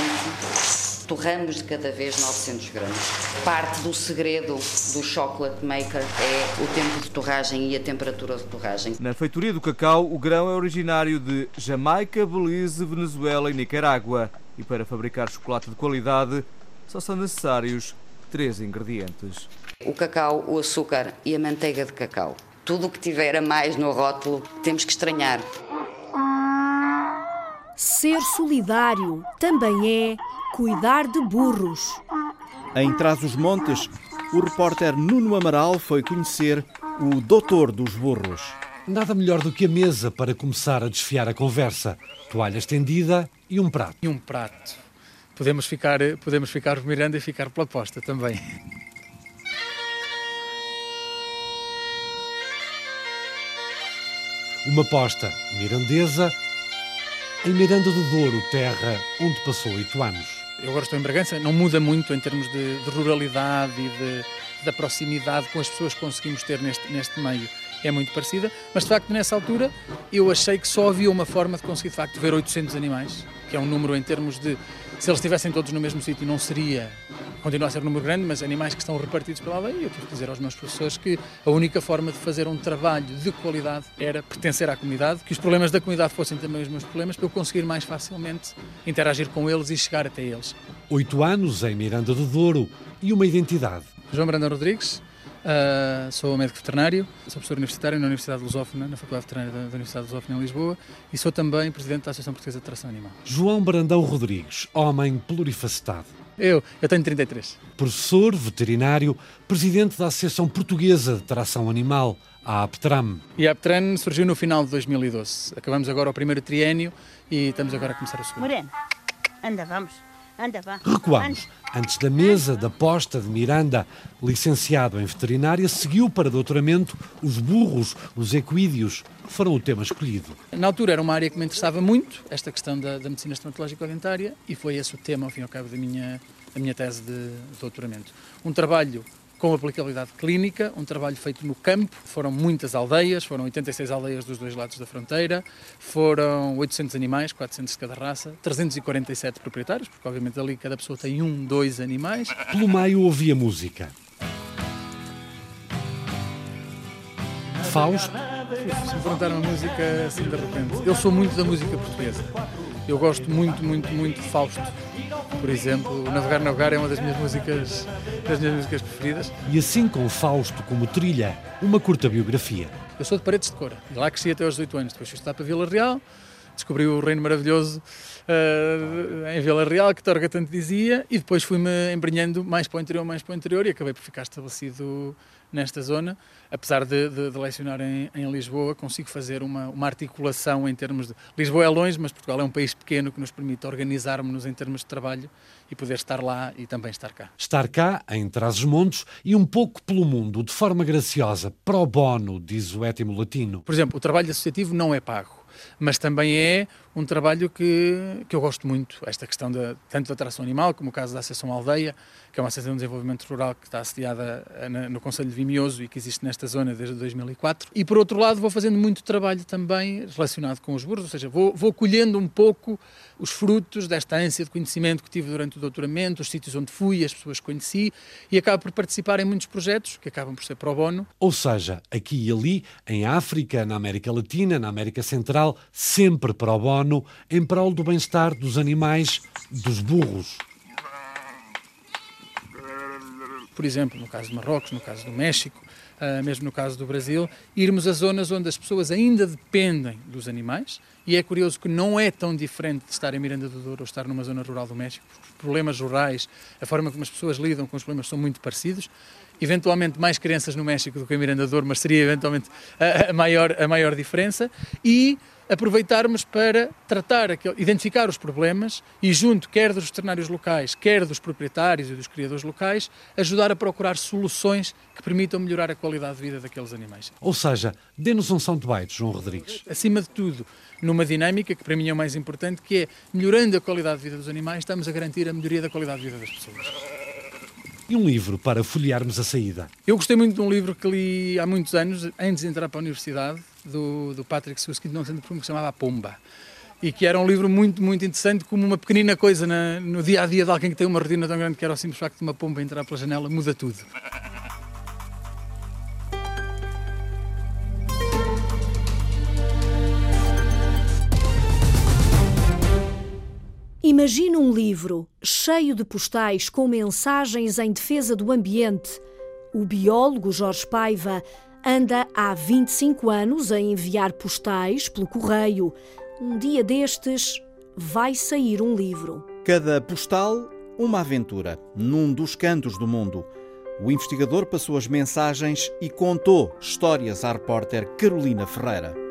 [SPEAKER 43] torramos de cada vez 900 gramas. Parte do segredo do chocolate maker é o tempo de torragem e a temperatura de torragem.
[SPEAKER 28] Na feitoria do cacau, o grão é originário de Jamaica, Belize, Venezuela e Nicarágua. E para fabricar chocolate de qualidade, só são necessários três ingredientes:
[SPEAKER 43] o cacau, o açúcar e a manteiga de cacau. Tudo o que tiver a mais no rótulo temos que estranhar.
[SPEAKER 3] Ser solidário também é cuidar de burros.
[SPEAKER 2] Em Trás-os-Montes, o repórter Nuno Amaral foi conhecer o doutor dos burros.
[SPEAKER 46] Nada melhor do que a mesa para começar a desfiar a conversa. Toalha estendida e um prato.
[SPEAKER 47] E um prato. Podemos ficar, podemos ficar mirando e ficar pela posta também.
[SPEAKER 46] Uma posta mirandesa em Miranda do Douro, terra onde passou oito anos.
[SPEAKER 47] Eu agora estou em Bragança, não muda muito em termos de, de ruralidade e de, da proximidade com as pessoas que conseguimos ter neste, neste meio. É muito parecida, mas de facto nessa altura eu achei que só havia uma forma de conseguir de facto ver 800 animais, que é um número em termos de se eles estivessem todos no mesmo sítio não seria continua a ser um número grande, mas animais que estão repartidos pela aldeia. Eu tive que dizer aos meus professores que a única forma de fazer um trabalho de qualidade era pertencer à comunidade, que os problemas da comunidade fossem também os meus problemas, para eu conseguir mais facilmente interagir com eles e chegar até eles.
[SPEAKER 46] Oito anos em Miranda do Douro e uma identidade.
[SPEAKER 47] João Brandão Rodrigues, Uh, sou médico veterinário, sou professor universitário na Universidade Lusófona, na Faculdade Veterinária da, da Universidade Lusófona em Lisboa e sou também presidente da Associação Portuguesa de Tração Animal.
[SPEAKER 46] João Brandão Rodrigues, homem plurifacetado.
[SPEAKER 47] Eu, eu tenho 33.
[SPEAKER 46] Professor veterinário, presidente da Associação Portuguesa de Tração Animal, a APTRAM.
[SPEAKER 47] E a APTRAM surgiu no final de 2012. Acabamos agora o primeiro triênio e estamos agora a começar o segundo.
[SPEAKER 48] Morena, anda, vamos. Anda, vá.
[SPEAKER 46] Recuamos. Antes da mesa da posta de Miranda, licenciado em veterinária, seguiu para doutoramento os burros, os equídeos, foram o tema escolhido.
[SPEAKER 47] Na altura era uma área que me interessava muito, esta questão da, da medicina estomatológica dentária, e foi esse o tema, ao fim e ao cabo, da minha, da minha tese de doutoramento. Um trabalho com aplicabilidade clínica, um trabalho feito no campo. Foram muitas aldeias, foram 86 aldeias dos dois lados da fronteira, foram 800 animais, 400 de cada raça, 347 proprietários, porque obviamente ali cada pessoa tem um, dois animais.
[SPEAKER 46] Pelo meio ouvia música. Fausto.
[SPEAKER 47] Se me perguntaram a música assim de repente, eu sou muito da música portuguesa. Eu gosto muito, muito, muito de Fausto. Por exemplo, Navegar, Navegar é uma das minhas músicas, das minhas músicas preferidas.
[SPEAKER 46] E assim com Fausto como trilha, uma curta biografia.
[SPEAKER 47] Eu sou de Paredes de Cora, e lá cresci até aos 18 anos. Depois fui estudar para Vila Real, descobri o Reino Maravilhoso uh, em Vila Real, que Torga tanto dizia, e depois fui-me embrenhando mais para o interior, mais para o interior, e acabei por ficar estabelecido nesta zona. Apesar de, de, de lecionar em, em, Lisboa, consigo fazer uma, uma, articulação em termos de. Lisboa é longe, mas Portugal é um país pequeno que nos permite organizarmos-nos em termos de trabalho e poder estar lá e também estar cá.
[SPEAKER 46] Estar cá, em Trás-os-Montes, e um pouco pelo mundo, de forma graciosa, pro bono, diz o étimo latino.
[SPEAKER 47] Por exemplo, o trabalho associativo não é pago mas também é um trabalho que, que eu gosto muito, esta questão de, tanto da atração animal, como o caso da Associação Aldeia, que é uma associação de desenvolvimento rural que está assediada eh, no Conselho de Vimioso e que existe nesta zona desde 2004. E, por outro lado, vou fazendo muito trabalho também relacionado com os burros, ou seja, vou, vou colhendo um pouco os frutos desta ânsia de conhecimento que tive durante o doutoramento, os sítios onde fui, as pessoas que conheci, e acabo por participar em muitos projetos que acabam por ser pro bono.
[SPEAKER 46] Ou seja, aqui e ali, em África, na América Latina, na América Central, sempre pro bono, em prol do bem-estar dos animais, dos burros.
[SPEAKER 47] Por exemplo, no caso de Marrocos, no caso do México, uh, mesmo no caso do Brasil, irmos a zonas onde as pessoas ainda dependem dos animais, e é curioso que não é tão diferente de estar em Miranda do Douro ou estar numa zona rural do México, porque os problemas rurais, a forma como as pessoas lidam com os problemas são muito parecidos, eventualmente mais crianças no México do que em Miranda do Douro, mas seria eventualmente a, a maior, a maior diferença, e aproveitarmos para tratar, identificar os problemas e, junto quer dos veterinários locais, quer dos proprietários e dos criadores locais, ajudar a procurar soluções que permitam melhorar a qualidade de vida daqueles animais.
[SPEAKER 46] Ou seja, dê-nos um Baito, João Rodrigues.
[SPEAKER 47] Acima de tudo, numa dinâmica que para mim é o mais importante, que é melhorando a qualidade de vida dos animais, estamos a garantir a melhoria da qualidade de vida das pessoas.
[SPEAKER 46] E um livro para folhearmos a saída?
[SPEAKER 47] Eu gostei muito de um livro que li há muitos anos, antes de entrar para a universidade, do, do Patrick Susskind, não sendo que se chamava Pomba. E que era um livro muito, muito interessante, como uma pequenina coisa na, no dia a dia de alguém que tem uma rotina tão grande que era o simples facto de uma pomba entrar pela janela, muda tudo.
[SPEAKER 3] Imagina um livro cheio de postais com mensagens em defesa do ambiente. O biólogo Jorge Paiva anda há 25 anos a enviar postais pelo correio. Um dia destes vai sair um livro.
[SPEAKER 2] Cada postal, uma aventura, num dos cantos do mundo. O investigador passou as mensagens e contou histórias à repórter Carolina Ferreira.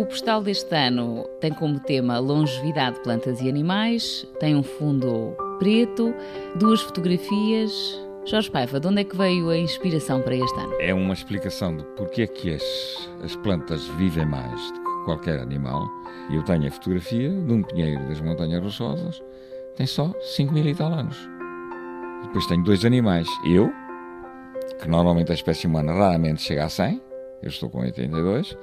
[SPEAKER 49] O postal deste ano tem como tema longevidade de plantas e animais, tem um fundo preto, duas fotografias. Jorge Paiva, de onde é que veio a inspiração para este ano?
[SPEAKER 50] É uma explicação de porque é que as, as plantas vivem mais do que qualquer animal. Eu tenho a fotografia de um pinheiro das Montanhas Rochosas, tem só 5 mil e tal anos. Depois tenho dois animais. Eu, que normalmente a espécie humana raramente chega a 100, eu estou com 82,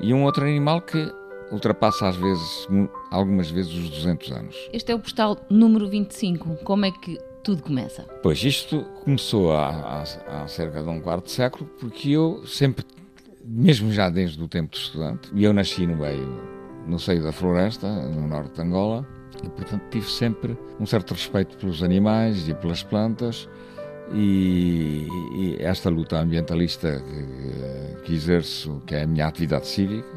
[SPEAKER 50] e um outro animal que ultrapassa às vezes, algumas vezes os 200 anos.
[SPEAKER 49] Este é o postal número 25. Como é que tudo começa?
[SPEAKER 50] Pois isto começou há, há, há cerca de um quarto de século, porque eu sempre, mesmo já desde o tempo de estudante, e eu nasci no meio, no seio da floresta, no norte de Angola, e portanto tive sempre um certo respeito pelos animais e pelas plantas e, e esta luta ambientalista que, que, exerço, que é a minha atividade cívica,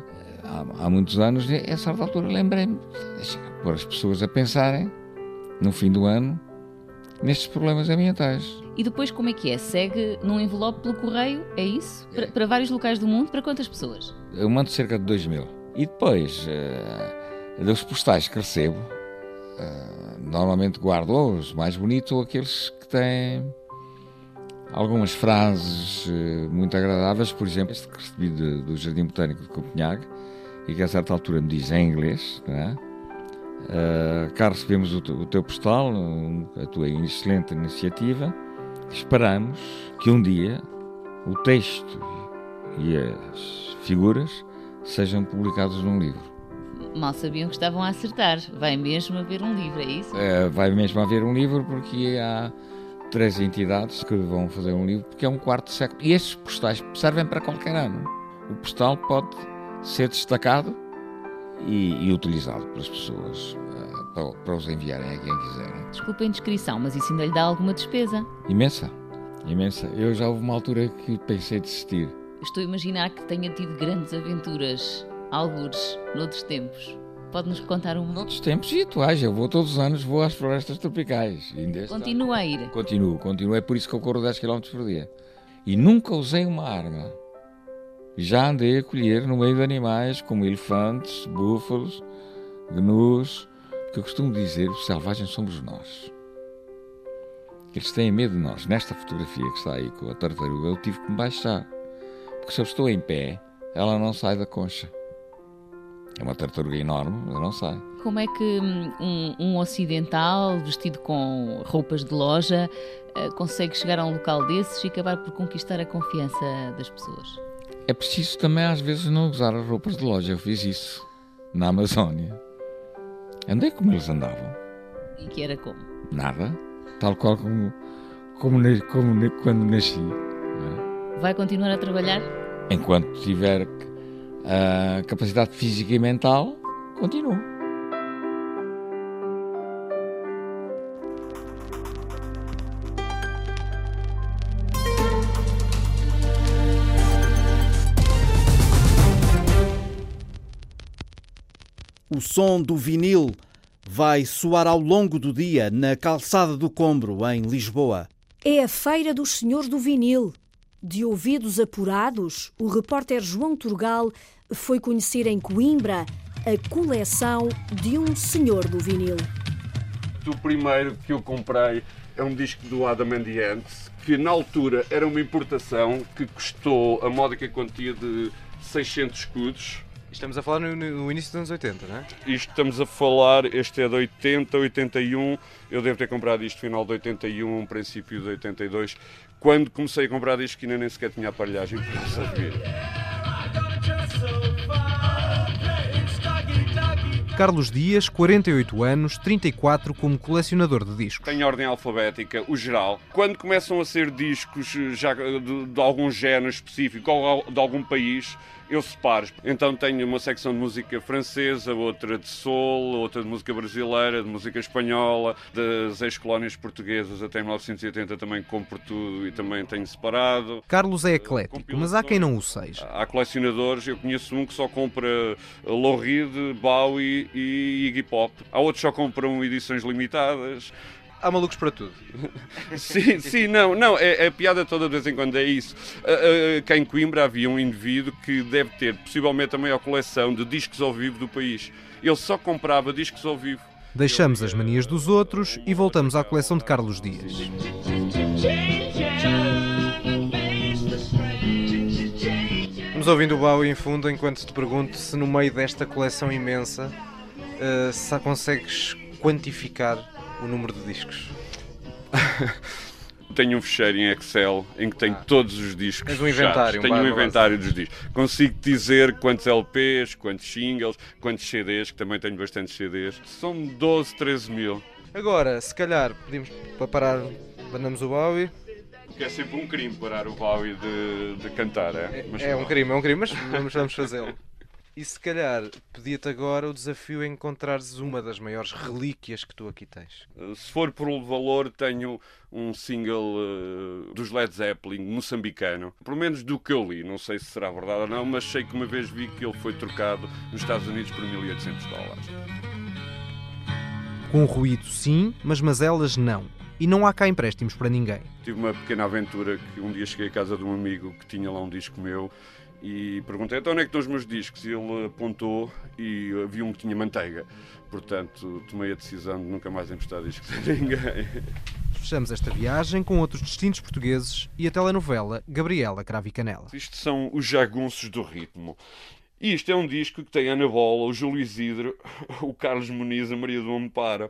[SPEAKER 50] há, há muitos anos, a certa altura lembrei-me de pôr as pessoas a pensarem, no fim do ano, nestes problemas ambientais.
[SPEAKER 49] E depois como é que é? Segue num envelope pelo correio, é isso? Para, para vários locais do mundo, para quantas pessoas?
[SPEAKER 50] Eu mando cerca de 2 mil. E depois, uh, dos postais que recebo, uh, normalmente guardo os mais bonitos ou aqueles que têm algumas frases uh, muito agradáveis, por exemplo, este que recebi de, do Jardim Botânico de Copenhague e que a certa altura me diz em inglês, não é? Uh, cá recebemos o, o teu postal, a tua excelente iniciativa. Esperamos que um dia o texto e as figuras sejam publicados num livro.
[SPEAKER 49] Mal sabiam que estavam a acertar. Vai mesmo haver um livro, é isso?
[SPEAKER 50] Uh, vai mesmo haver um livro porque há três entidades que vão fazer um livro, porque é um quarto século. E estes postais servem para qualquer ano. O postal pode ser destacado e, e utilizado pelas pessoas uh, para, para, os enviarem a quem quiserem.
[SPEAKER 49] Desculpa a indiscrição, mas isso ainda lhe dá alguma despesa?
[SPEAKER 50] Imensa, imensa. Eu já houve uma altura que pensei desistir.
[SPEAKER 49] Estou a imaginar que tenha tido grandes aventuras, algures, noutros tempos. Pode-nos contar um?
[SPEAKER 50] Noutros tempos e atuais. Eu vou todos os anos, vou às florestas tropicais.
[SPEAKER 49] Continua a ir?
[SPEAKER 50] Continuo, continuo. É por isso que eu corro 10 km por dia. E nunca usei uma arma. Já andei a colher no meio de animais como elefantes, búfalos, gnus. Que eu costumo dizer, os selvagens somos nós. Eles têm medo de nós. Nesta fotografia que está aí com a tartaruga, eu tive que me baixar. Porque se eu estou em pé, ela não sai da concha. É uma tartaruga enorme, eu não sei.
[SPEAKER 49] Como é que um, um ocidental vestido com roupas de loja uh, consegue chegar a um local desses e acabar por conquistar a confiança das pessoas?
[SPEAKER 50] É preciso também às vezes não usar as roupas de loja. Eu fiz isso na Amazónia. Andei como eles andavam.
[SPEAKER 49] E que era como?
[SPEAKER 50] Nada. Tal qual como, como, como quando nasci.
[SPEAKER 49] É? Vai continuar a trabalhar?
[SPEAKER 50] Enquanto tiver a capacidade física e mental, continuo.
[SPEAKER 2] O som do vinil vai soar ao longo do dia na calçada do Combro, em Lisboa.
[SPEAKER 3] É a feira dos senhores do vinil. De ouvidos apurados, o repórter João Turgal foi conhecer em Coimbra a coleção de um senhor do vinil.
[SPEAKER 51] O primeiro que eu comprei é um disco do Adam and the Ants, que na altura era uma importação que custou a módica quantia de 600 escudos.
[SPEAKER 28] Estamos a falar no, no, início dos anos 80, não é?
[SPEAKER 51] Isto estamos a falar, este é de 80, 81, eu devo ter comprado isto final de 81, princípio de 82, quando comecei a comprar que ainda nem sequer tinha aparelhagem para saber.
[SPEAKER 28] Carlos Dias, 48 anos, 34 como colecionador de discos.
[SPEAKER 51] Tem ordem alfabética, o geral. Quando começam a ser discos já de, de algum género específico ou de algum país, eu separo. Então tenho uma secção de música francesa, outra de soul, outra de música brasileira, de música espanhola, das ex-colónias portuguesas até 1980 também compro tudo e também tenho separado.
[SPEAKER 28] Carlos é eclético, mas há quem não o seja.
[SPEAKER 51] Há colecionadores, eu conheço um que só compra Lou Reed, Bowie e Iggy Pop. Há outros que só compram edições limitadas
[SPEAKER 28] há malucos para tudo.
[SPEAKER 51] sim, sim, não, não, é, é, a piada toda de vez em quando é isso. Uh, uh, cá em Coimbra havia um indivíduo que deve ter possivelmente a maior coleção de discos ao vivo do país. Ele só comprava discos ao vivo.
[SPEAKER 28] Deixamos as manias dos outros e voltamos à coleção de Carlos Dias. Vamos ouvindo o Bowie em fundo enquanto te pergunto se no meio desta coleção imensa uh, se consegues quantificar o número de discos?
[SPEAKER 51] tenho um fecheiro em Excel em que tenho ah. todos os discos.
[SPEAKER 28] Tens um inventário.
[SPEAKER 51] Tenho um inventário dos discos. Consigo dizer quantos LPs, quantos singles, quantos CDs, que também tenho bastantes CDs. São 12, 13 mil.
[SPEAKER 28] Agora, se calhar, pedimos para parar, mandamos o Bowie.
[SPEAKER 51] Porque é sempre um crime parar o Bowie de, de cantar, é?
[SPEAKER 28] é, é um crime, é um crime, mas vamos, vamos fazê-lo. E se calhar pedia-te agora o desafio em encontrares uma das maiores relíquias que tu aqui tens.
[SPEAKER 51] Se for por valor, tenho um single uh, dos Led Zeppelin, moçambicano. Pelo menos do que eu li, não sei se será verdade ou não, mas sei que uma vez vi que ele foi trocado nos Estados Unidos por 1800 dólares.
[SPEAKER 28] Com ruído, sim, mas mazelas, não. E não há cá empréstimos para ninguém.
[SPEAKER 51] Tive uma pequena aventura que um dia cheguei à casa de um amigo que tinha lá um disco meu e perguntei então onde é que estão os meus discos e ele apontou e havia um que tinha manteiga. Portanto, tomei a decisão de nunca mais emprestar discos a ninguém.
[SPEAKER 28] Fechamos esta viagem com outros distintos portugueses e a telenovela Gabriela Cravo e Canela.
[SPEAKER 51] Isto são os jagunços do ritmo. E isto é um disco que tem Ana Bola, o Júlio Isidro, o Carlos Muniz, a Maria do Amparo.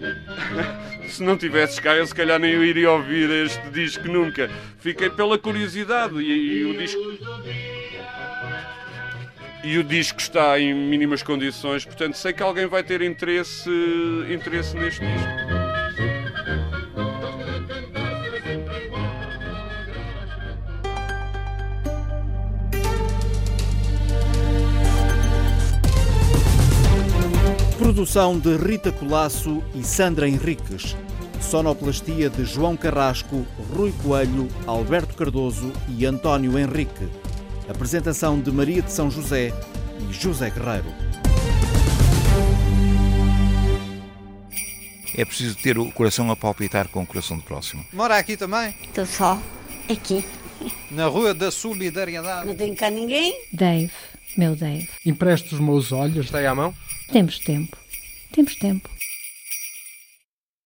[SPEAKER 51] Se não tivesses cá, eu se calhar nem iria ouvir este disco nunca. Fiquei pela curiosidade e, e o disco. E o disco está em mínimas condições, portanto sei que alguém vai ter interesse, interesse neste disco.
[SPEAKER 2] Produção de Rita Colasso e Sandra Henriques. Sonoplastia de João Carrasco, Rui Coelho, Alberto Cardoso e António Henrique. Apresentação de Maria de São José e José Guerreiro.
[SPEAKER 52] É preciso ter o coração a palpitar com o coração do próximo.
[SPEAKER 53] Mora aqui também?
[SPEAKER 54] Estou só. Aqui.
[SPEAKER 53] Na Rua da Solidariedade.
[SPEAKER 54] Não tem cá ninguém?
[SPEAKER 34] Dave, meu Dave.
[SPEAKER 33] Empresto os meus olhos.
[SPEAKER 28] Está aí à mão?
[SPEAKER 34] Temos tempo. Temos tempo.